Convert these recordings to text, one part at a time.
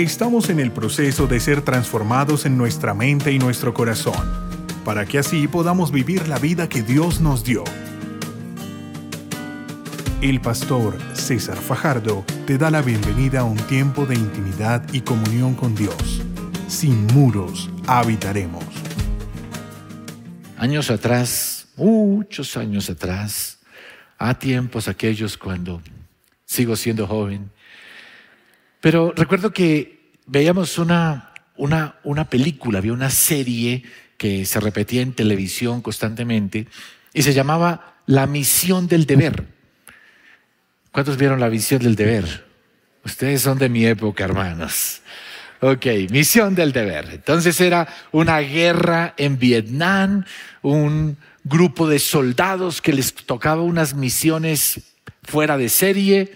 Estamos en el proceso de ser transformados en nuestra mente y nuestro corazón, para que así podamos vivir la vida que Dios nos dio. El pastor César Fajardo te da la bienvenida a un tiempo de intimidad y comunión con Dios. Sin muros habitaremos. Años atrás, muchos años atrás, a tiempos aquellos cuando sigo siendo joven, pero recuerdo que veíamos una, una, una película, había una serie que se repetía en televisión constantemente y se llamaba La misión del deber. ¿Cuántos vieron la misión del deber? Ustedes son de mi época, hermanos. Ok, misión del deber. Entonces era una guerra en Vietnam, un grupo de soldados que les tocaba unas misiones fuera de serie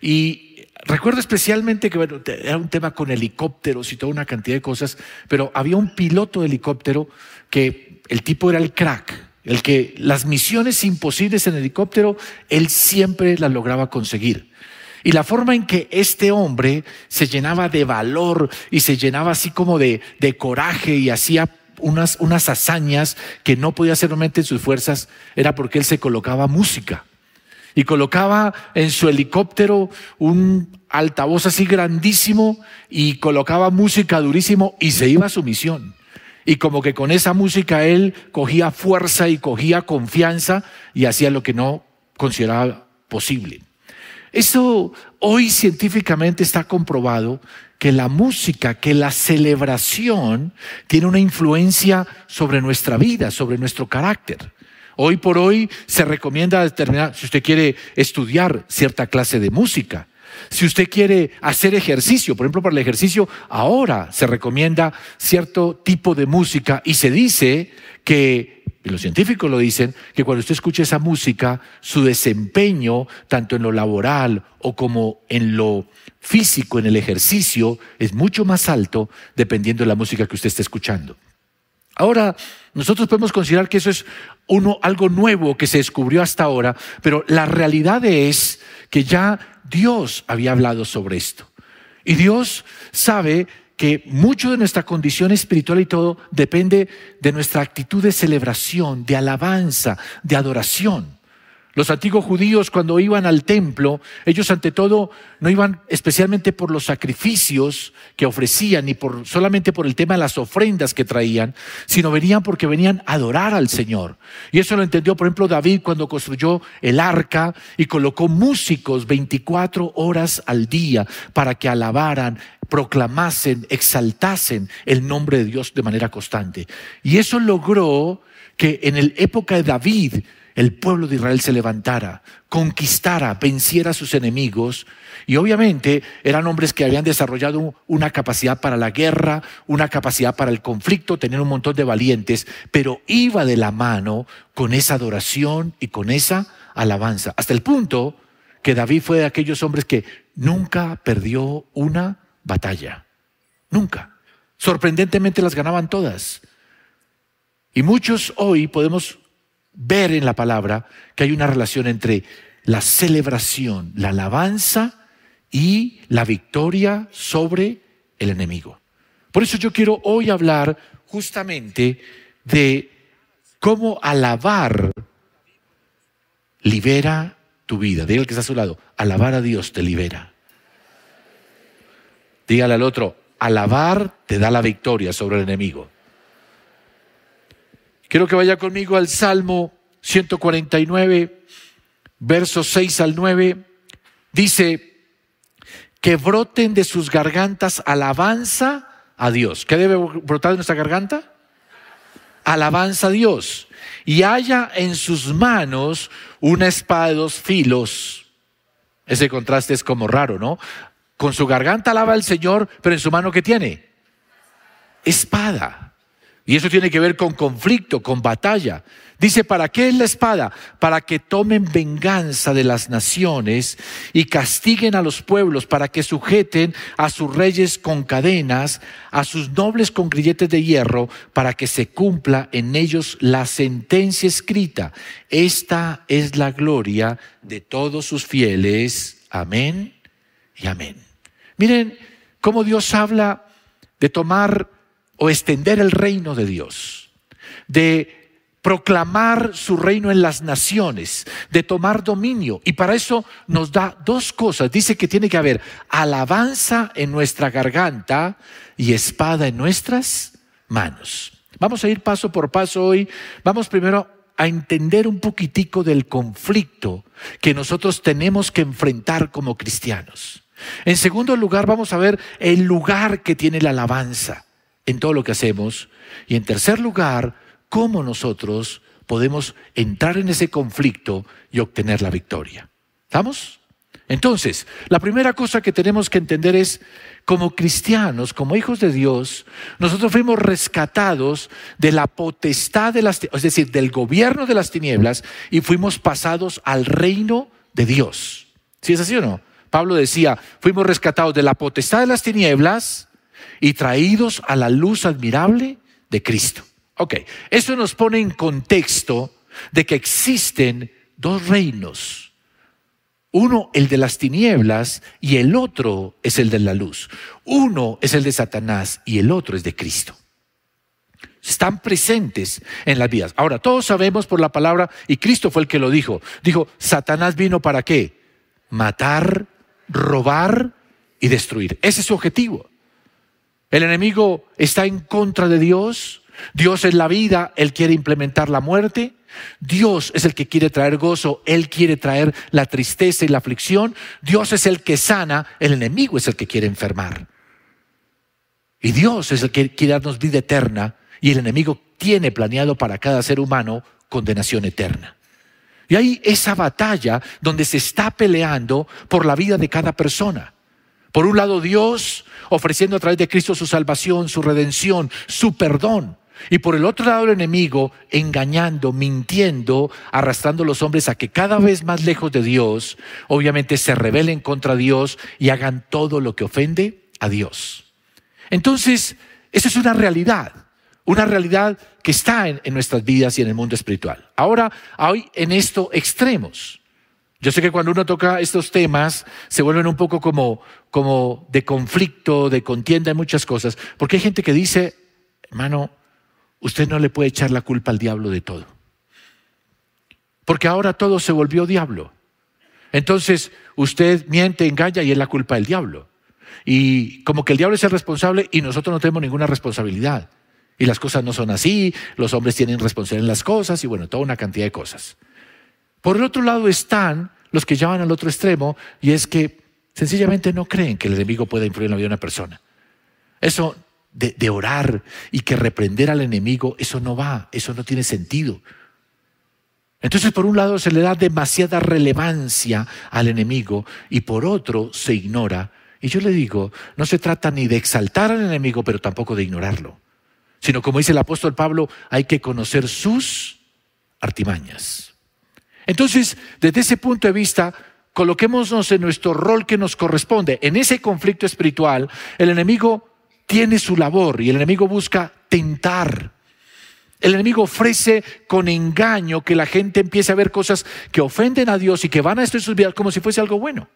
y Recuerdo especialmente que era un tema con helicópteros y toda una cantidad de cosas, pero había un piloto de helicóptero que el tipo era el crack, el que las misiones imposibles en helicóptero, él siempre las lograba conseguir. Y la forma en que este hombre se llenaba de valor y se llenaba así como de, coraje y hacía unas, hazañas que no podía hacer en sus fuerzas, era porque él se colocaba música y colocaba en su helicóptero un altavoz así grandísimo y colocaba música durísimo y se iba a su misión. Y como que con esa música él cogía fuerza y cogía confianza y hacía lo que no consideraba posible. Eso hoy científicamente está comprobado que la música, que la celebración tiene una influencia sobre nuestra vida, sobre nuestro carácter. Hoy por hoy se recomienda determinar, si usted quiere estudiar cierta clase de música, si usted quiere hacer ejercicio, por ejemplo, para el ejercicio, ahora se recomienda cierto tipo de música y se dice que, y los científicos lo dicen, que cuando usted escucha esa música, su desempeño, tanto en lo laboral o como en lo físico, en el ejercicio, es mucho más alto dependiendo de la música que usted esté escuchando. Ahora, nosotros podemos considerar que eso es uno, algo nuevo que se descubrió hasta ahora, pero la realidad es que ya Dios había hablado sobre esto. Y Dios sabe que mucho de nuestra condición espiritual y todo depende de nuestra actitud de celebración, de alabanza, de adoración. Los antiguos judíos cuando iban al templo, ellos ante todo no iban especialmente por los sacrificios que ofrecían, ni por, solamente por el tema de las ofrendas que traían, sino venían porque venían a adorar al Señor. Y eso lo entendió, por ejemplo, David cuando construyó el arca y colocó músicos 24 horas al día para que alabaran, proclamasen, exaltasen el nombre de Dios de manera constante. Y eso logró que en la época de David, el pueblo de Israel se levantara, conquistara, venciera a sus enemigos. Y obviamente eran hombres que habían desarrollado una capacidad para la guerra, una capacidad para el conflicto, tenían un montón de valientes, pero iba de la mano con esa adoración y con esa alabanza. Hasta el punto que David fue de aquellos hombres que nunca perdió una batalla. Nunca. Sorprendentemente las ganaban todas. Y muchos hoy podemos ver en la palabra que hay una relación entre la celebración, la alabanza y la victoria sobre el enemigo. Por eso yo quiero hoy hablar justamente de cómo alabar libera tu vida. Dígale que está a su lado, alabar a Dios te libera. Dígale al otro, alabar te da la victoria sobre el enemigo. Quiero que vaya conmigo al Salmo 149, versos 6 al 9. Dice, que broten de sus gargantas alabanza a Dios. ¿Qué debe brotar de nuestra garganta? Alabanza a Dios. Y haya en sus manos una espada de dos filos. Ese contraste es como raro, ¿no? Con su garganta alaba al Señor, pero en su mano ¿qué tiene? Espada. Y eso tiene que ver con conflicto, con batalla. Dice, ¿para qué es la espada? Para que tomen venganza de las naciones y castiguen a los pueblos, para que sujeten a sus reyes con cadenas, a sus nobles con grilletes de hierro, para que se cumpla en ellos la sentencia escrita. Esta es la gloria de todos sus fieles. Amén y amén. Miren, cómo Dios habla de tomar o extender el reino de Dios, de proclamar su reino en las naciones, de tomar dominio. Y para eso nos da dos cosas. Dice que tiene que haber alabanza en nuestra garganta y espada en nuestras manos. Vamos a ir paso por paso hoy. Vamos primero a entender un poquitico del conflicto que nosotros tenemos que enfrentar como cristianos. En segundo lugar, vamos a ver el lugar que tiene la alabanza en todo lo que hacemos. Y en tercer lugar, cómo nosotros podemos entrar en ese conflicto y obtener la victoria. ¿Estamos? Entonces, la primera cosa que tenemos que entender es, como cristianos, como hijos de Dios, nosotros fuimos rescatados de la potestad de las, es decir, del gobierno de las tinieblas y fuimos pasados al reino de Dios. ¿Sí es así o no? Pablo decía, fuimos rescatados de la potestad de las tinieblas y traídos a la luz admirable de Cristo. Ok, eso nos pone en contexto de que existen dos reinos. Uno, el de las tinieblas, y el otro es el de la luz. Uno es el de Satanás y el otro es de Cristo. Están presentes en las vidas. Ahora, todos sabemos por la palabra, y Cristo fue el que lo dijo, dijo, Satanás vino para qué? Matar, robar y destruir. Ese es su objetivo. El enemigo está en contra de Dios, Dios es la vida, Él quiere implementar la muerte. Dios es el que quiere traer gozo, Él quiere traer la tristeza y la aflicción. Dios es el que sana, el enemigo es el que quiere enfermar. Y Dios es el que quiere darnos vida eterna y el enemigo tiene planeado para cada ser humano condenación eterna. Y hay esa batalla donde se está peleando por la vida de cada persona. Por un lado Dios ofreciendo a través de Cristo su salvación, su redención, su perdón. Y por el otro lado el enemigo engañando, mintiendo, arrastrando a los hombres a que cada vez más lejos de Dios, obviamente se rebelen contra Dios y hagan todo lo que ofende a Dios. Entonces, eso es una realidad, una realidad que está en, en nuestras vidas y en el mundo espiritual. Ahora, hoy en esto extremos. Yo sé que cuando uno toca estos temas se vuelven un poco como, como de conflicto, de contienda en muchas cosas, porque hay gente que dice, hermano, usted no le puede echar la culpa al diablo de todo. Porque ahora todo se volvió diablo. Entonces usted miente, engaña y es la culpa del diablo. Y como que el diablo es el responsable y nosotros no tenemos ninguna responsabilidad. Y las cosas no son así, los hombres tienen responsabilidad en las cosas y bueno, toda una cantidad de cosas. Por el otro lado están los que llevan al otro extremo y es que sencillamente no creen que el enemigo pueda influir en la vida de una persona. Eso de, orar y que reprender al enemigo, eso no va, eso no tiene sentido. Entonces, por un lado se le da demasiada relevancia al enemigo y por otro se ignora. Y yo le digo, no se trata ni de exaltar al enemigo, pero tampoco de ignorarlo, sino como dice el apóstol Pablo, hay que conocer sus artimañas. Entonces, desde ese punto de vista, coloquémonos en nuestro rol que nos corresponde. En ese conflicto espiritual, el enemigo tiene su labor y el enemigo busca tentar. El enemigo ofrece con engaño que la gente empiece a ver cosas que ofenden a Dios y que van a en sus vidas como si fuese algo bueno.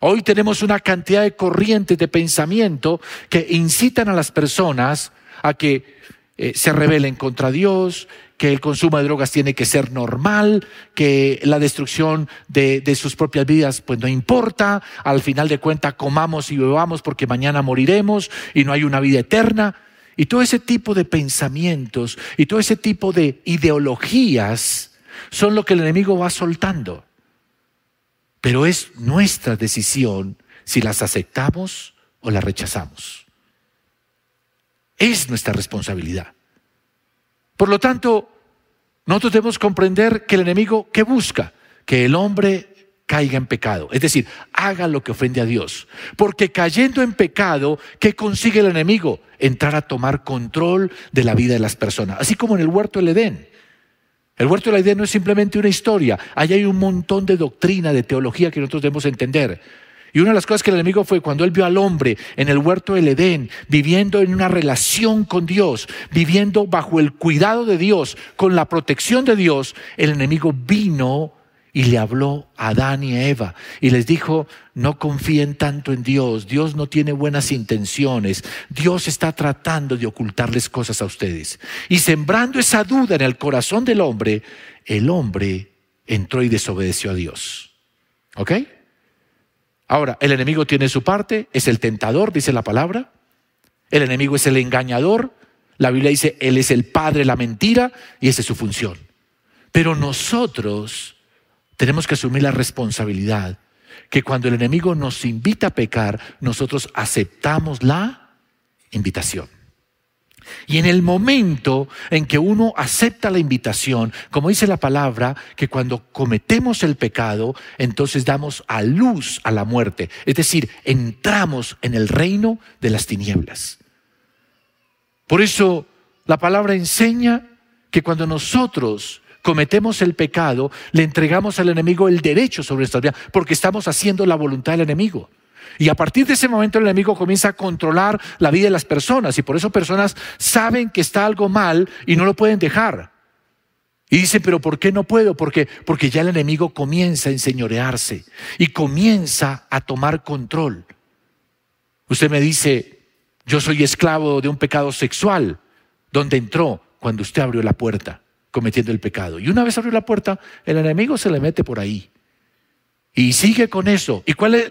Hoy tenemos una cantidad de corrientes de pensamiento que incitan a las personas a que eh, se rebelen contra Dios, que el consumo de drogas tiene que ser normal, que la destrucción de, sus propias vidas pues no importa, al final de cuentas comamos y bebamos porque mañana moriremos y no hay una vida eterna. Y todo ese tipo de pensamientos y todo ese tipo de ideologías son lo que el enemigo va soltando. Pero es nuestra decisión si las aceptamos o las rechazamos. Es nuestra responsabilidad. Por lo tanto, nosotros debemos comprender que el enemigo, ¿qué busca? Que el hombre caiga en pecado, es decir, haga lo que ofende a Dios. Porque cayendo en pecado, ¿qué consigue el enemigo? Entrar a tomar control de la vida de las personas, así como en el huerto del Edén. El huerto del Edén no es simplemente una historia, allá hay un montón de doctrina, de teología que nosotros debemos entender. Y una de las cosas que el enemigo fue cuando él vio al hombre en el huerto del Edén, viviendo en una relación con Dios, viviendo bajo el cuidado de Dios, con la protección de Dios, el enemigo vino y le habló a Adán y a Eva y les dijo, no confíen tanto en Dios, Dios no tiene buenas intenciones, Dios está tratando de ocultarles cosas a ustedes. Y sembrando esa duda en el corazón del hombre, el hombre entró y desobedeció a Dios. ¿Ok? Ahora, el enemigo tiene su parte, es el tentador, dice la palabra. El enemigo es el engañador. La Biblia dice, Él es el padre de la mentira y esa es su función. Pero nosotros tenemos que asumir la responsabilidad que cuando el enemigo nos invita a pecar, nosotros aceptamos la invitación. Y en el momento en que uno acepta la invitación, como dice la palabra, que cuando cometemos el pecado, entonces damos a luz a la muerte. Es decir, entramos en el reino de las tinieblas. Por eso la palabra enseña que cuando nosotros cometemos el pecado, le entregamos al enemigo el derecho sobre nuestra vida, porque estamos haciendo la voluntad del enemigo. Y a partir de ese momento el enemigo comienza a controlar la vida de las personas y por eso personas saben que está algo mal y no lo pueden dejar. Y dicen, pero ¿por qué no puedo? Porque, porque ya el enemigo comienza a enseñorearse y comienza a tomar control. Usted me dice, yo soy esclavo de un pecado sexual. ¿Dónde entró? Cuando usted abrió la puerta cometiendo el pecado. Y una vez abrió la puerta, el enemigo se le mete por ahí. Y sigue con eso. ¿Y cuál es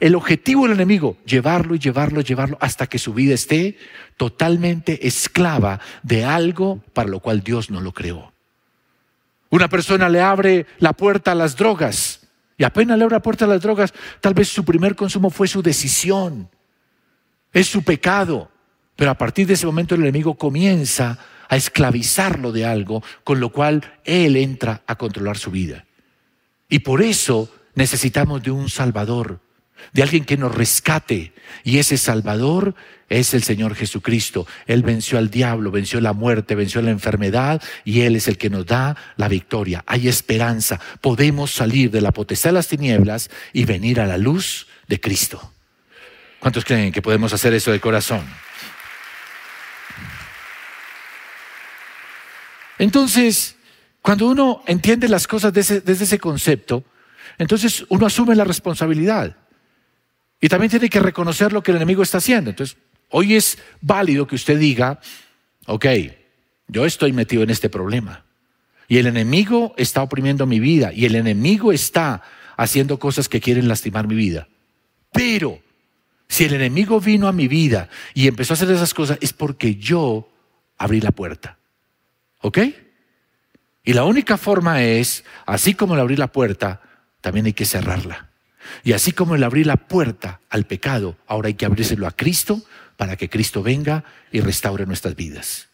el objetivo del enemigo? Llevarlo y llevarlo, llevarlo hasta que su vida esté totalmente esclava de algo para lo cual Dios no lo creó. Una persona le abre la puerta a las drogas y apenas le abre la puerta a las drogas, tal vez su primer consumo fue su decisión, es su pecado. Pero a partir de ese momento el enemigo comienza a esclavizarlo de algo, con lo cual él entra a controlar su vida. Y por eso necesitamos de un Salvador, de alguien que nos rescate. Y ese Salvador es el Señor Jesucristo. Él venció al diablo, venció la muerte, venció la enfermedad y Él es el que nos da la victoria. Hay esperanza. Podemos salir de la potestad de las tinieblas y venir a la luz de Cristo. ¿Cuántos creen que podemos hacer eso de corazón? Entonces, cuando uno entiende las cosas desde, ese concepto, entonces uno asume la responsabilidad. Y también tiene que reconocer lo que el enemigo está haciendo. Entonces, hoy es válido que usted diga, ok, yo estoy metido en este problema. Y el enemigo está oprimiendo mi vida. Y el enemigo está haciendo cosas que quieren lastimar mi vida. Pero si el enemigo vino a mi vida y empezó a hacer esas cosas, es porque yo abrí la puerta. ¿Ok? Y la única forma es, así como le abrí la puerta, también hay que cerrarla. Y así como le abrí la puerta al pecado, ahora hay que abrírselo a Cristo para que Cristo venga y restaure nuestras vidas.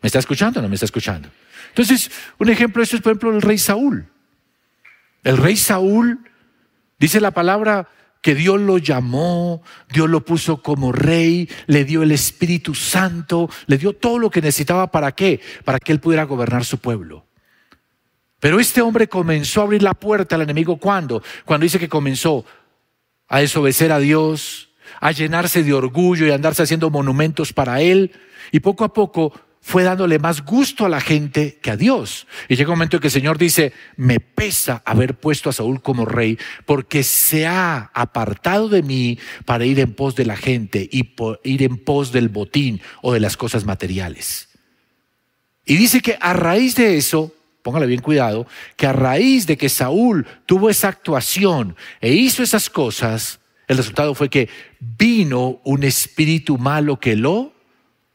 ¿Me está escuchando o no me está escuchando? Entonces, un ejemplo de esto es, por ejemplo, el rey Saúl. El rey Saúl, dice la palabra, que Dios lo llamó, Dios lo puso como rey, le dio el Espíritu Santo, le dio todo lo que necesitaba para qué? Para que él pudiera gobernar su pueblo. Pero este hombre comenzó a abrir la puerta al enemigo cuando? Cuando dice que comenzó a desobedecer a Dios, a llenarse de orgullo y a andarse haciendo monumentos para él. Y poco a poco fue dándole más gusto a la gente que a Dios. Y llega un momento en que el Señor dice, me pesa haber puesto a Saúl como rey porque se ha apartado de mí para ir en pos de la gente y ir en pos del botín o de las cosas materiales. Y dice que a raíz de eso, póngale bien cuidado, que a raíz de que Saúl tuvo esa actuación e hizo esas cosas, el resultado fue que vino un espíritu malo que lo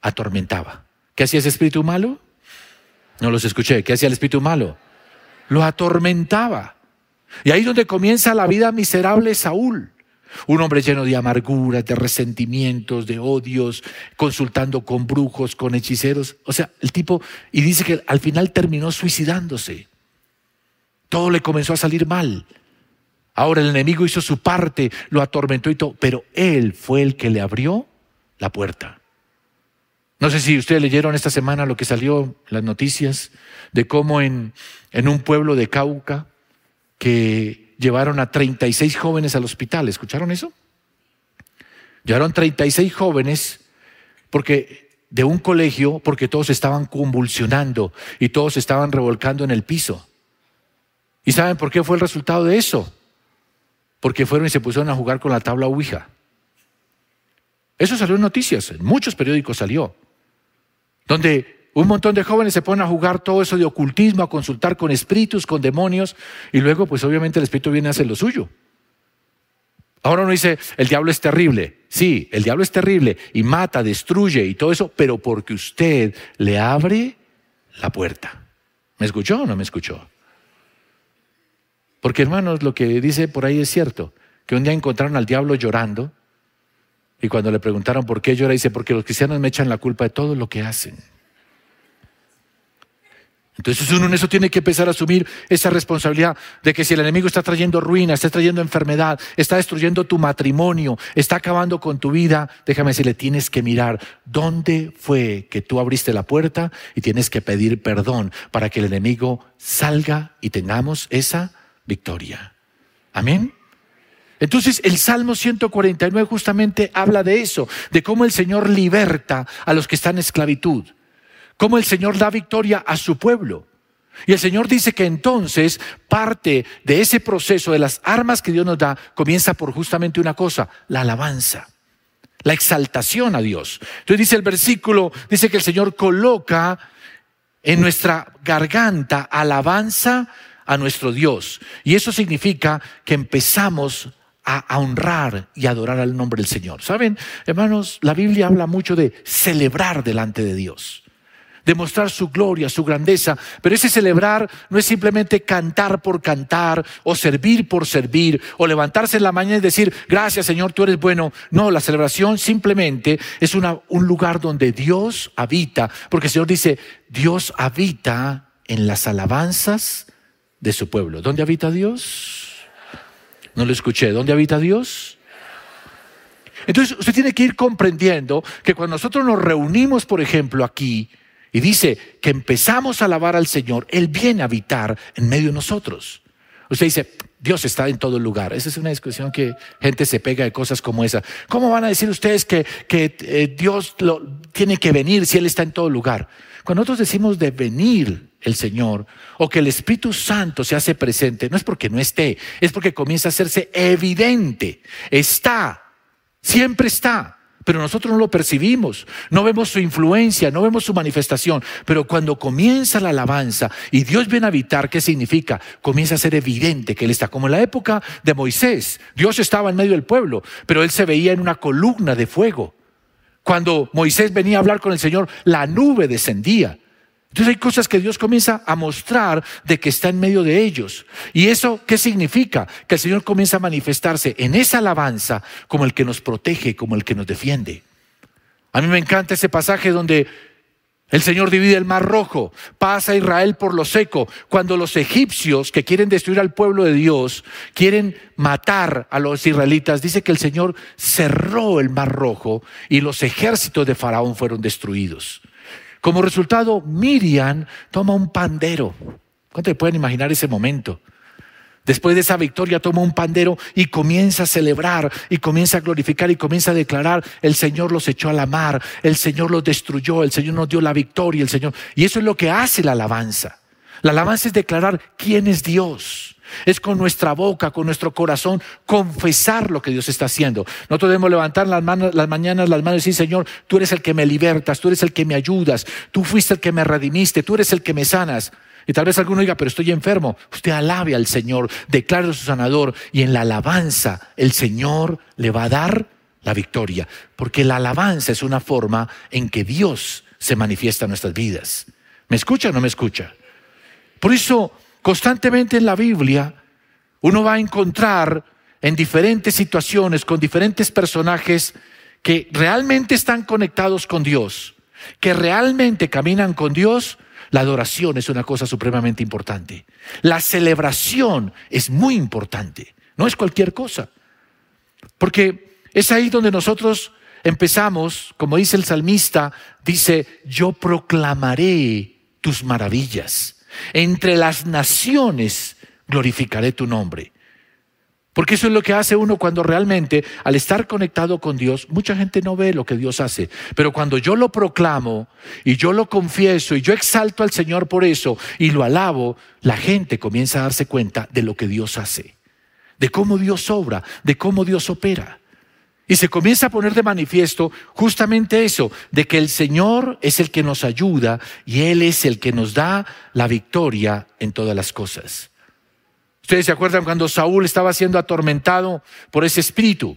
atormentaba. ¿Qué hacía ese espíritu malo? No los escuché. ¿Qué hacía el espíritu malo? Lo atormentaba. Y ahí es donde comienza la vida miserable de Saúl. Un hombre lleno de amarguras, de resentimientos, de odios, consultando con brujos, con hechiceros. O sea, el tipo, y dice que al final terminó suicidándose. Todo le comenzó a salir mal. Ahora el enemigo hizo su parte, lo atormentó y todo, pero él fue el que le abrió la puerta. No sé si ustedes leyeron esta semana lo que salió, las noticias, de cómo en, en un pueblo de Cauca, que llevaron a 36 jóvenes al hospital. ¿Escucharon eso? Llevaron 36 jóvenes porque de un colegio porque todos estaban convulsionando y todos estaban revolcando en el piso. ¿Y saben por qué fue el resultado de eso? Porque fueron y se pusieron a jugar con la tabla Ouija. Eso salió en noticias, en muchos periódicos salió, donde un montón de jóvenes se ponen a jugar todo eso de ocultismo, a consultar con espíritus, con demonios, y luego pues obviamente el espíritu viene a hacer lo suyo. Ahora uno dice, el diablo es terrible. Sí, el diablo es terrible y mata, destruye y todo eso, pero porque usted le abre la puerta. ¿Me escuchó o no me escuchó? Porque hermanos, lo que dice por ahí es cierto, que un día encontraron al diablo llorando y cuando le preguntaron por qué llora, dice, porque los cristianos me echan la culpa de todo lo que hacen. Entonces uno en eso tiene que empezar a asumir esa responsabilidad de que si el enemigo está trayendo ruina, está trayendo enfermedad, está destruyendo tu matrimonio, está acabando con tu vida, déjame decirle, tienes que mirar dónde fue que tú abriste la puerta y tienes que pedir perdón para que el enemigo salga y tengamos esa victoria. Amén. Entonces el Salmo 149 justamente habla de eso, de cómo el Señor liberta a los que están en esclavitud cómo el Señor da victoria a su pueblo. Y el Señor dice que entonces parte de ese proceso de las armas que Dios nos da comienza por justamente una cosa, la alabanza, la exaltación a Dios. Entonces dice el versículo, dice que el Señor coloca en nuestra garganta alabanza a nuestro Dios. Y eso significa que empezamos a, honrar y adorar al nombre del Señor. Saben, hermanos, la Biblia habla mucho de celebrar delante de Dios demostrar su gloria, su grandeza. Pero ese celebrar no es simplemente cantar por cantar o servir por servir o levantarse en la mañana y decir, gracias Señor, tú eres bueno. No, la celebración simplemente es un lugar donde Dios habita, porque el Señor dice, Dios habita en las alabanzas de su pueblo. ¿Dónde habita Dios? No lo escuché. ¿Dónde habita Dios? Entonces usted tiene que ir comprendiendo que cuando nosotros nos reunimos, por ejemplo, aquí, y dice que empezamos a alabar al Señor, Él viene a habitar en medio de nosotros. Usted dice, Dios está en todo lugar. Esa es una discusión que gente se pega de cosas como esa. ¿Cómo van a decir ustedes que, que eh, Dios tiene que venir si Él está en todo lugar? Cuando nosotros decimos de venir el Señor o que el Espíritu Santo se hace presente, no es porque no esté, es porque comienza a hacerse evidente. Está, siempre está pero nosotros no lo percibimos, no vemos su influencia, no vemos su manifestación, pero cuando comienza la alabanza y Dios viene a habitar, ¿qué significa? Comienza a ser evidente que Él está, como en la época de Moisés, Dios estaba en medio del pueblo, pero Él se veía en una columna de fuego. Cuando Moisés venía a hablar con el Señor, la nube descendía. Entonces hay cosas que Dios comienza a mostrar de que está en medio de ellos. ¿Y eso qué significa? Que el Señor comienza a manifestarse en esa alabanza como el que nos protege, como el que nos defiende. A mí me encanta ese pasaje donde el Señor divide el mar rojo, pasa Israel por lo seco, cuando los egipcios que quieren destruir al pueblo de Dios, quieren matar a los israelitas, dice que el Señor cerró el mar rojo y los ejércitos de Faraón fueron destruidos. Como resultado, Miriam toma un pandero. ¿Cuánto pueden imaginar ese momento? Después de esa victoria toma un pandero y comienza a celebrar y comienza a glorificar y comienza a declarar, el Señor los echó a la mar, el Señor los destruyó, el Señor nos dio la victoria, el Señor. Y eso es lo que hace la alabanza. La alabanza es declarar quién es Dios. Es con nuestra boca, con nuestro corazón, confesar lo que Dios está haciendo. Nosotros debemos levantar las, manos, las mañanas las manos y decir, Señor, tú eres el que me libertas, tú eres el que me ayudas, tú fuiste el que me redimiste, tú eres el que me sanas. Y tal vez alguno diga, pero estoy enfermo. Usted alabe al Señor, declare su sanador y en la alabanza el Señor le va a dar la victoria. Porque la alabanza es una forma en que Dios se manifiesta en nuestras vidas. ¿Me escucha o no me escucha? Por eso Constantemente en la Biblia uno va a encontrar en diferentes situaciones, con diferentes personajes que realmente están conectados con Dios, que realmente caminan con Dios, la adoración es una cosa supremamente importante. La celebración es muy importante, no es cualquier cosa. Porque es ahí donde nosotros empezamos, como dice el salmista, dice, yo proclamaré tus maravillas. Entre las naciones glorificaré tu nombre. Porque eso es lo que hace uno cuando realmente, al estar conectado con Dios, mucha gente no ve lo que Dios hace. Pero cuando yo lo proclamo y yo lo confieso y yo exalto al Señor por eso y lo alabo, la gente comienza a darse cuenta de lo que Dios hace, de cómo Dios obra, de cómo Dios opera. Y se comienza a poner de manifiesto justamente eso, de que el Señor es el que nos ayuda y Él es el que nos da la victoria en todas las cosas. Ustedes se acuerdan cuando Saúl estaba siendo atormentado por ese espíritu.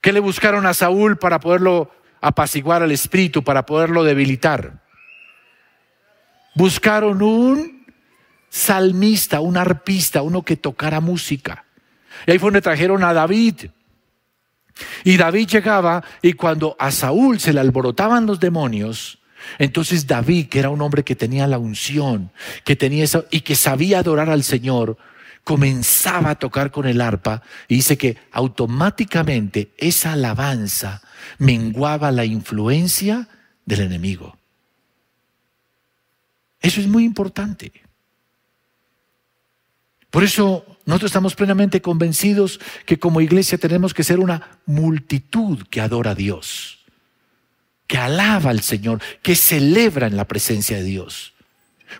¿Qué le buscaron a Saúl para poderlo apaciguar al espíritu, para poderlo debilitar? Buscaron un salmista, un arpista, uno que tocara música. Y ahí fue donde trajeron a David. Y David llegaba y cuando a Saúl se le alborotaban los demonios, entonces David, que era un hombre que tenía la unción, que tenía y que sabía adorar al Señor, comenzaba a tocar con el arpa y dice que automáticamente esa alabanza menguaba la influencia del enemigo. Eso es muy importante. Por eso nosotros estamos plenamente convencidos que como iglesia tenemos que ser una multitud que adora a Dios que alaba al Señor, que celebra en la presencia de Dios.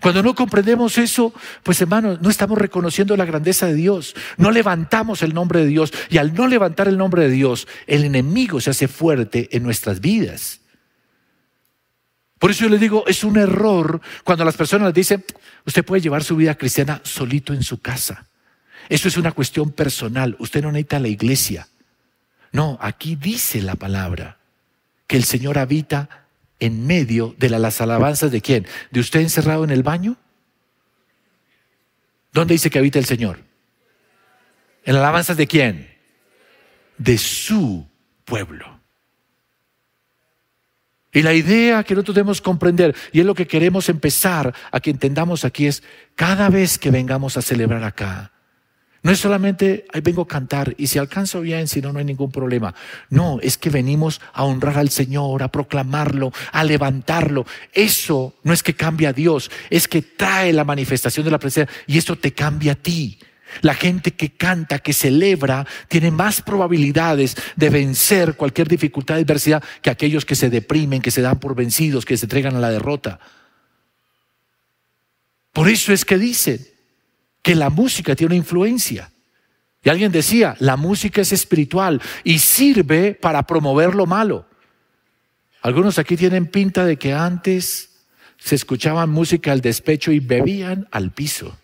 Cuando no comprendemos eso, pues hermanos, no estamos reconociendo la grandeza de Dios, no levantamos el nombre de Dios y al no levantar el nombre de Dios, el enemigo se hace fuerte en nuestras vidas. Por eso yo le digo, es un error cuando las personas dicen, usted puede llevar su vida cristiana solito en su casa. Eso es una cuestión personal, usted no necesita la iglesia. No, aquí dice la palabra que el Señor habita en medio de las alabanzas de quién? ¿De usted encerrado en el baño? ¿Dónde dice que habita el Señor? ¿En alabanzas de quién? De su pueblo. Y la idea que nosotros debemos comprender, y es lo que queremos empezar a que entendamos aquí, es cada vez que vengamos a celebrar acá, no es solamente, ahí vengo a cantar y si alcanzo bien, si no, no hay ningún problema. No, es que venimos a honrar al Señor, a proclamarlo, a levantarlo. Eso no es que cambie a Dios, es que trae la manifestación de la presencia y eso te cambia a ti. La gente que canta, que celebra, tiene más probabilidades de vencer cualquier dificultad, adversidad, que aquellos que se deprimen, que se dan por vencidos, que se entregan a la derrota. Por eso es que dicen, que la música tiene una influencia. Y alguien decía, la música es espiritual y sirve para promover lo malo. Algunos aquí tienen pinta de que antes se escuchaban música al despecho y bebían al piso.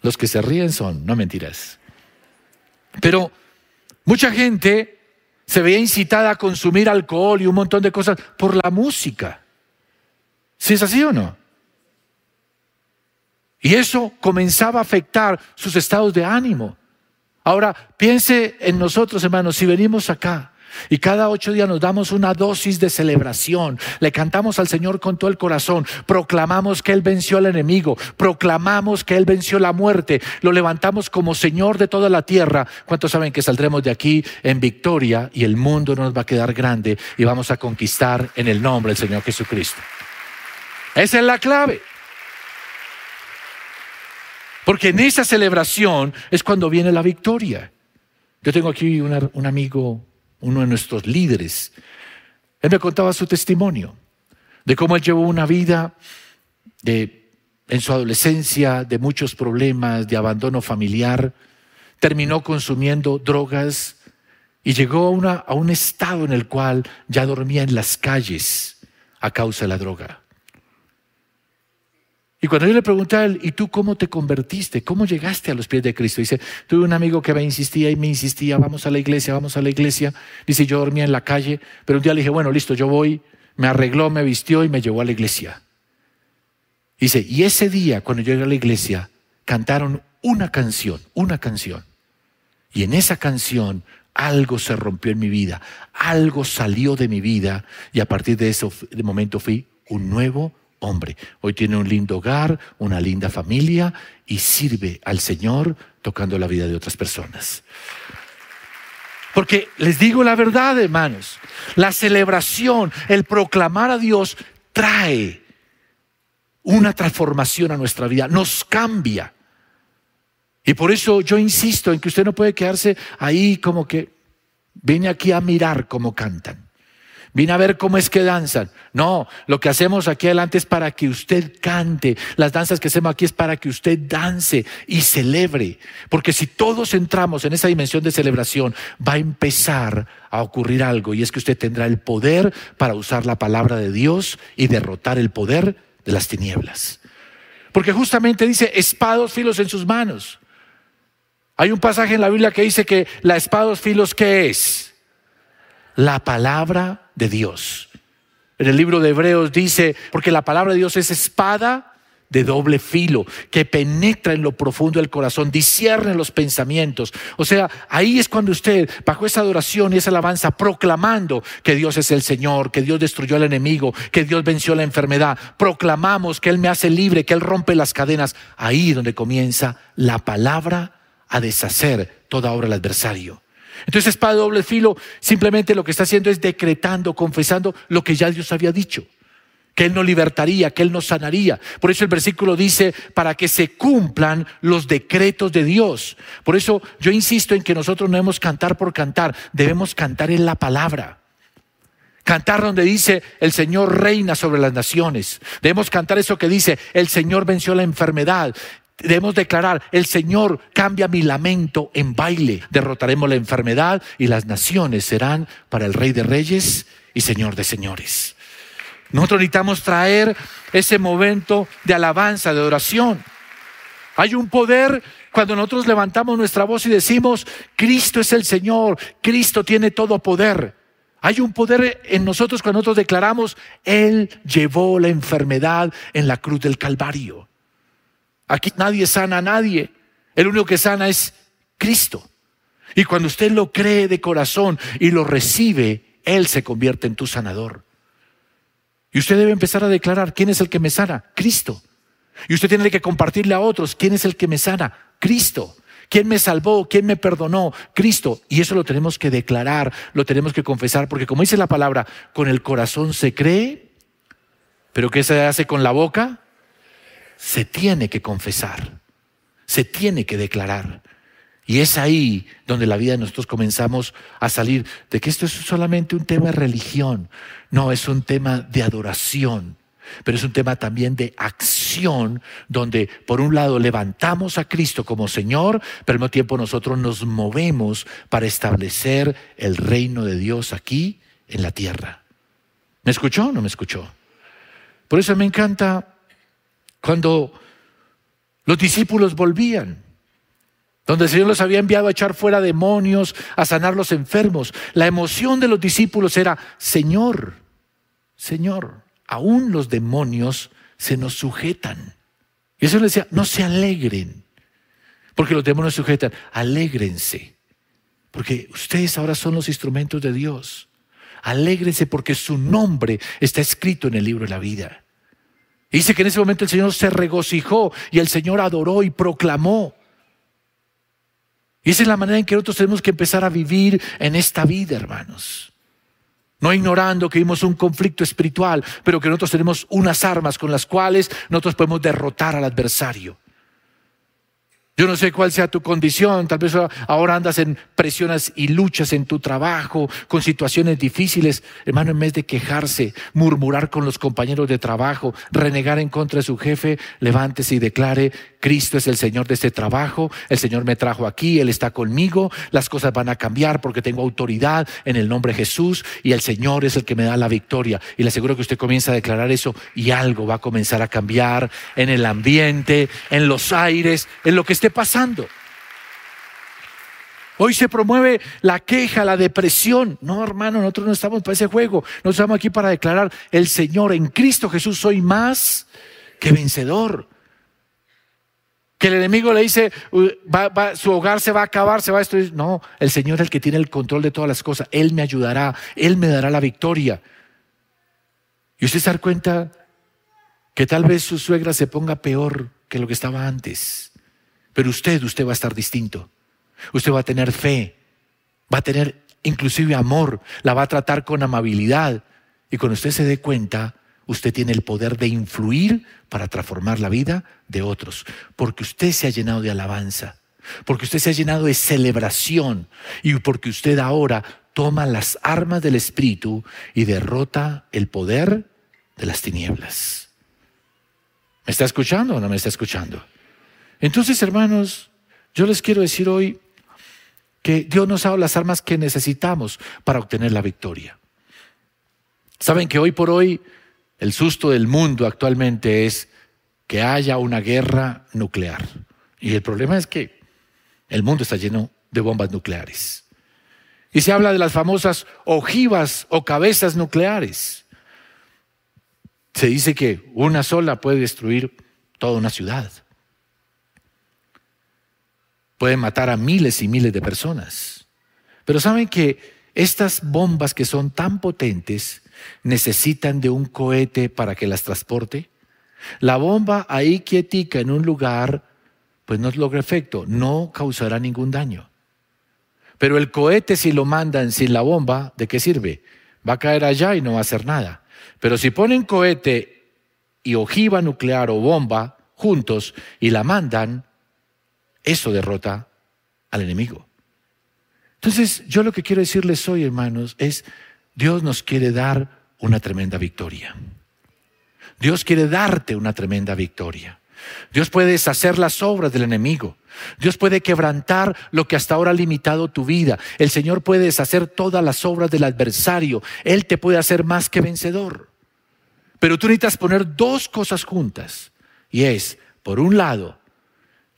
Los que se ríen son, no mentiras. Pero mucha gente se veía incitada a consumir alcohol y un montón de cosas por la música. ¿Sí es así o no? Y eso comenzaba a afectar sus estados de ánimo. Ahora, piense en nosotros, hermanos, si venimos acá y cada ocho días nos damos una dosis de celebración, le cantamos al Señor con todo el corazón, proclamamos que Él venció al enemigo, proclamamos que Él venció la muerte, lo levantamos como Señor de toda la tierra. ¿Cuántos saben que saldremos de aquí en victoria y el mundo nos va a quedar grande y vamos a conquistar en el nombre del Señor Jesucristo? Esa es la clave. Porque en esa celebración es cuando viene la victoria. Yo tengo aquí un amigo, uno de nuestros líderes. Él me contaba su testimonio de cómo él llevó una vida de, en su adolescencia de muchos problemas, de abandono familiar. Terminó consumiendo drogas y llegó a un estado en el cual ya dormía en las calles a causa de la droga. Y cuando yo le pregunté a él, ¿y tú cómo te convertiste? ¿Cómo llegaste a los pies de Cristo? Dice, tuve un amigo que me insistía y me insistía, vamos a la iglesia, vamos a la iglesia. Dice, yo dormía en la calle, pero un día le dije, bueno, listo, yo voy. Me arregló, me vistió y me llevó a la iglesia. Dice, y ese día, cuando yo llegué a la iglesia, cantaron una canción, una canción. Y en esa canción algo se rompió en mi vida, algo salió de mi vida y a partir de ese momento fui un nuevo hombre. Hoy tiene un lindo hogar, una linda familia y sirve al Señor tocando la vida de otras personas. Porque les digo la verdad, hermanos, la celebración, el proclamar a Dios trae una transformación a nuestra vida, nos cambia. Y por eso yo insisto en que usted no puede quedarse ahí como que vine aquí a mirar cómo cantan. Vine a ver cómo es que danzan. No, lo que hacemos aquí adelante es para que usted cante. Las danzas que hacemos aquí es para que usted dance y celebre. Porque si todos entramos en esa dimensión de celebración, va a empezar a ocurrir algo y es que usted tendrá el poder para usar la palabra de Dios y derrotar el poder de las tinieblas. Porque justamente dice espados filos en sus manos. Hay un pasaje en la Biblia que dice que la espada de filos, ¿qué es? La palabra de Dios. En el libro de Hebreos dice, porque la palabra de Dios es espada de doble filo, que penetra en lo profundo del corazón, discierne los pensamientos. O sea, ahí es cuando usted, bajo esa adoración y esa alabanza, proclamando que Dios es el Señor, que Dios destruyó al enemigo, que Dios venció la enfermedad, proclamamos que Él me hace libre, que Él rompe las cadenas, ahí donde comienza la palabra a deshacer toda obra del adversario. Entonces, espada doble filo simplemente lo que está haciendo es decretando, confesando lo que ya Dios había dicho, que Él no libertaría, que Él no sanaría. Por eso el versículo dice, para que se cumplan los decretos de Dios. Por eso yo insisto en que nosotros no debemos cantar por cantar, debemos cantar en la palabra. Cantar donde dice el Señor reina sobre las naciones. Debemos cantar eso que dice el Señor venció la enfermedad. Debemos declarar, el Señor cambia mi lamento en baile, derrotaremos la enfermedad y las naciones serán para el Rey de Reyes y Señor de Señores. Nosotros necesitamos traer ese momento de alabanza, de oración. Hay un poder cuando nosotros levantamos nuestra voz y decimos, Cristo es el Señor, Cristo tiene todo poder. Hay un poder en nosotros cuando nosotros declaramos, Él llevó la enfermedad en la cruz del Calvario. Aquí nadie sana a nadie. El único que sana es Cristo. Y cuando usted lo cree de corazón y lo recibe, Él se convierte en tu sanador. Y usted debe empezar a declarar, ¿quién es el que me sana? Cristo. Y usted tiene que compartirle a otros, ¿quién es el que me sana? Cristo. ¿Quién me salvó? ¿Quién me perdonó? Cristo. Y eso lo tenemos que declarar, lo tenemos que confesar, porque como dice la palabra, con el corazón se cree, pero ¿qué se hace con la boca? Se tiene que confesar, se tiene que declarar. Y es ahí donde la vida de nosotros comenzamos a salir de que esto es solamente un tema de religión, no, es un tema de adoración, pero es un tema también de acción, donde por un lado levantamos a Cristo como Señor, pero al mismo tiempo nosotros nos movemos para establecer el reino de Dios aquí en la tierra. ¿Me escuchó o no me escuchó? Por eso me encanta cuando los discípulos volvían, donde el Señor los había enviado a echar fuera demonios, a sanar los enfermos. La emoción de los discípulos era, Señor, Señor, aún los demonios se nos sujetan. Y eso les decía, no se alegren, porque los demonios sujetan, alégrense, porque ustedes ahora son los instrumentos de Dios. Alégrense porque su nombre está escrito en el libro de la vida dice que en ese momento el Señor se regocijó y el Señor adoró y proclamó. Y esa es la manera en que nosotros tenemos que empezar a vivir en esta vida, hermanos. No ignorando que vimos un conflicto espiritual, pero que nosotros tenemos unas armas con las cuales nosotros podemos derrotar al adversario. Yo no sé cuál sea tu condición, tal vez ahora andas en presiones y luchas en tu trabajo, con situaciones difíciles. Hermano, en vez de quejarse, murmurar con los compañeros de trabajo, renegar en contra de su jefe, levántese y declare, Cristo es el Señor de este trabajo, el Señor me trajo aquí, Él está conmigo, las cosas van a cambiar porque tengo autoridad en el nombre de Jesús y el Señor es el que me da la victoria. Y le aseguro que usted comienza a declarar eso y algo va a comenzar a cambiar en el ambiente, en los aires, en lo que esté pasando. Hoy se promueve la queja, la depresión. No, hermano, nosotros no estamos para ese juego. Nosotros estamos aquí para declarar, el Señor en Cristo Jesús soy más que vencedor. Que el enemigo le dice, su hogar se va a acabar, se va a destruir. No, el Señor es el que tiene el control de todas las cosas. Él me ayudará, Él me dará la victoria. Y usted se da cuenta que tal vez su suegra se ponga peor que lo que estaba antes. Pero usted, usted va a estar distinto. Usted va a tener fe, va a tener inclusive amor, la va a tratar con amabilidad. Y cuando usted se dé cuenta, usted tiene el poder de influir para transformar la vida de otros, porque usted se ha llenado de alabanza, porque usted se ha llenado de celebración y porque usted ahora toma las armas del Espíritu y derrota el poder de las tinieblas. ¿Me está escuchando o no me está escuchando? Entonces, hermanos, yo les quiero decir hoy que Dios nos ha dado las armas que necesitamos para obtener la victoria. Saben que hoy por hoy el susto del mundo actualmente es que haya una guerra nuclear. Y el problema es que el mundo está lleno de bombas nucleares. Y se habla de las famosas ojivas o cabezas nucleares. Se dice que una sola puede destruir toda una ciudad. Puede matar a miles y miles de personas. Pero saben que estas bombas que son tan potentes necesitan de un cohete para que las transporte. La bomba ahí quietica en un lugar, pues no logra efecto, no causará ningún daño. Pero el cohete si lo mandan sin la bomba, ¿de qué sirve? Va a caer allá y no va a hacer nada. Pero si ponen cohete y ojiva nuclear o bomba juntos y la mandan, eso derrota al enemigo. Entonces, yo lo que quiero decirles hoy, hermanos, es, Dios nos quiere dar una tremenda victoria. Dios quiere darte una tremenda victoria. Dios puede deshacer las obras del enemigo. Dios puede quebrantar lo que hasta ahora ha limitado tu vida. El Señor puede deshacer todas las obras del adversario. Él te puede hacer más que vencedor. Pero tú necesitas poner dos cosas juntas. Y es, por un lado,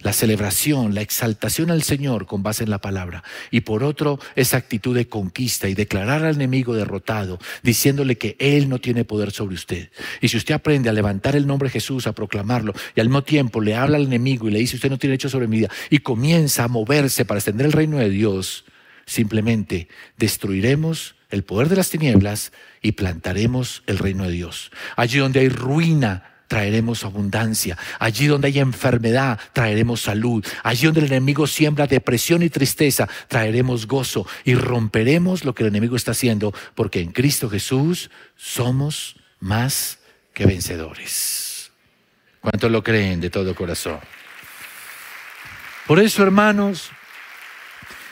la celebración, la exaltación al Señor con base en la palabra. Y por otro, esa actitud de conquista y declarar al enemigo derrotado, diciéndole que Él no tiene poder sobre usted. Y si usted aprende a levantar el nombre de Jesús, a proclamarlo, y al mismo tiempo le habla al enemigo y le dice, usted no tiene hecho sobre mi vida, y comienza a moverse para extender el reino de Dios, simplemente destruiremos el poder de las tinieblas y plantaremos el reino de Dios. Allí donde hay ruina, traeremos abundancia. Allí donde hay enfermedad, traeremos salud. Allí donde el enemigo siembra depresión y tristeza, traeremos gozo y romperemos lo que el enemigo está haciendo, porque en Cristo Jesús somos más que vencedores. ¿Cuántos lo creen de todo corazón? Por eso, hermanos,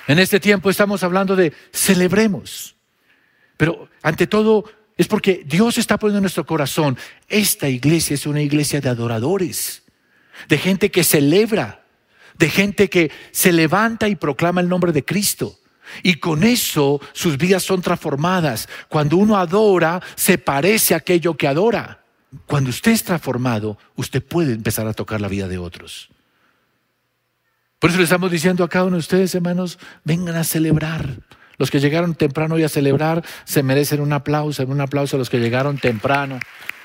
en este tiempo estamos hablando de celebremos. Pero ante todo, es porque Dios está poniendo en nuestro corazón, esta iglesia es una iglesia de adoradores, de gente que celebra, de gente que se levanta y proclama el nombre de Cristo. Y con eso sus vidas son transformadas. Cuando uno adora, se parece a aquello que adora. Cuando usted es transformado, usted puede empezar a tocar la vida de otros. Por eso le estamos diciendo a cada uno de ustedes, hermanos, vengan a celebrar. Los que llegaron temprano hoy a celebrar se merecen un aplauso, un aplauso a los que llegaron temprano.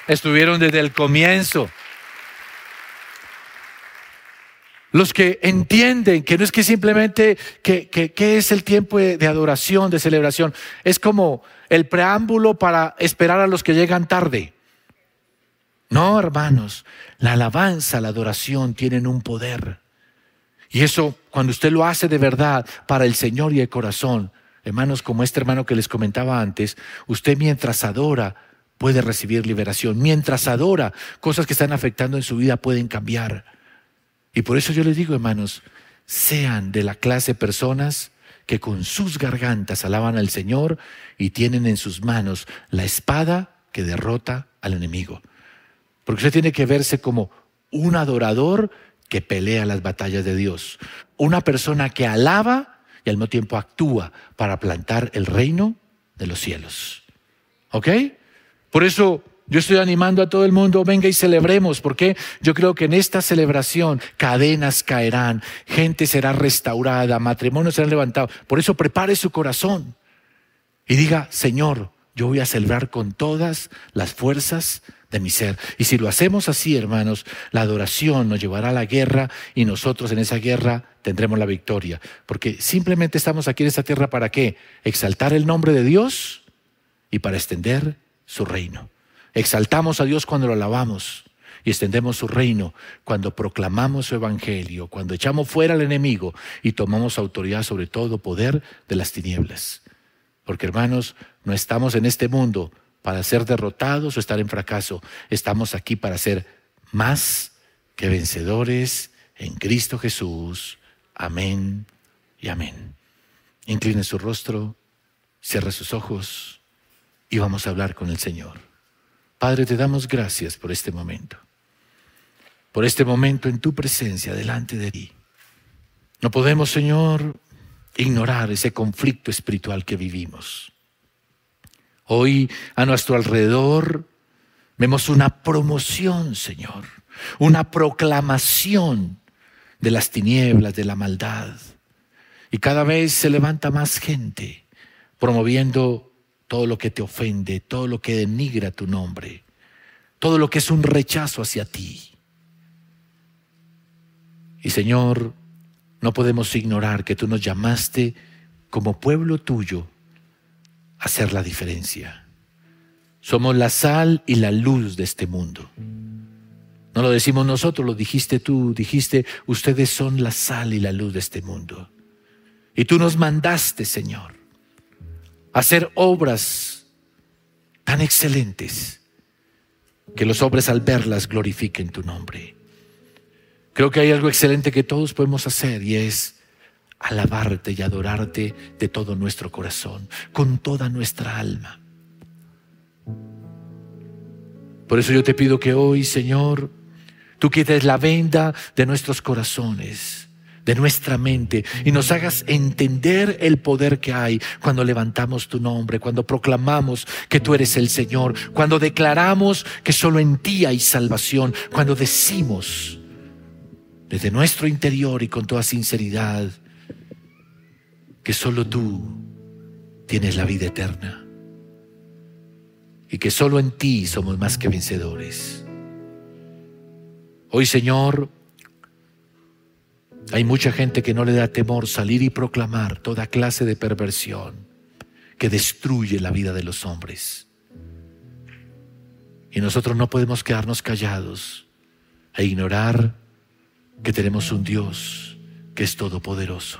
Estuvieron desde el comienzo. Los que entienden que no es que simplemente que, que, es el tiempo de, de adoración, de celebración, es como el preámbulo para esperar a los que llegan tarde. No, hermanos, la alabanza, la adoración tienen un poder. Y eso, cuando usted lo hace de verdad para el Señor y el corazón, Hermanos, como este hermano que les comentaba antes, usted mientras adora puede recibir liberación. Mientras adora, cosas que están afectando en su vida pueden cambiar. Y por eso yo les digo, hermanos, sean de la clase personas que con sus gargantas alaban al Señor y tienen en sus manos la espada que derrota al enemigo. Porque usted tiene que verse como un adorador que pelea las batallas de Dios, una persona que alaba y al mismo tiempo actúa para plantar el reino de los cielos. ¿Ok? Por eso yo estoy animando a todo el mundo, venga y celebremos, porque yo creo que en esta celebración cadenas caerán, gente será restaurada, matrimonios serán levantados. Por eso prepare su corazón y diga, Señor, yo voy a celebrar con todas las fuerzas de mi ser. Y si lo hacemos así, hermanos, la adoración nos llevará a la guerra y nosotros en esa guerra tendremos la victoria. Porque simplemente estamos aquí en esta tierra para qué? Exaltar el nombre de Dios y para extender su reino. Exaltamos a Dios cuando lo alabamos y extendemos su reino cuando proclamamos su evangelio, cuando echamos fuera al enemigo y tomamos autoridad sobre todo poder de las tinieblas. Porque hermanos, no estamos en este mundo para ser derrotados o estar en fracaso. Estamos aquí para ser más que vencedores en Cristo Jesús. Amén y amén. Incline su rostro, cierre sus ojos y vamos a hablar con el Señor. Padre, te damos gracias por este momento, por este momento en tu presencia delante de ti. No podemos, Señor, ignorar ese conflicto espiritual que vivimos. Hoy a nuestro alrededor vemos una promoción, Señor, una proclamación de las tinieblas, de la maldad. Y cada vez se levanta más gente promoviendo todo lo que te ofende, todo lo que denigra tu nombre, todo lo que es un rechazo hacia ti. Y Señor, no podemos ignorar que tú nos llamaste como pueblo tuyo hacer la diferencia. Somos la sal y la luz de este mundo. No lo decimos nosotros, lo dijiste tú, dijiste, ustedes son la sal y la luz de este mundo. Y tú nos mandaste, Señor, hacer obras tan excelentes que los hombres al verlas glorifiquen tu nombre. Creo que hay algo excelente que todos podemos hacer y es alabarte y adorarte de todo nuestro corazón, con toda nuestra alma. Por eso yo te pido que hoy, Señor, Tú quites la venda de nuestros corazones, de nuestra mente, y nos hagas entender el poder que hay cuando levantamos tu nombre, cuando proclamamos que tú eres el Señor, cuando declaramos que solo en ti hay salvación, cuando decimos desde nuestro interior y con toda sinceridad que solo tú tienes la vida eterna y que solo en ti somos más que vencedores. Hoy, Señor, hay mucha gente que no le da temor salir y proclamar toda clase de perversión que destruye la vida de los hombres. Y nosotros no podemos quedarnos callados e ignorar que tenemos un Dios que es todopoderoso,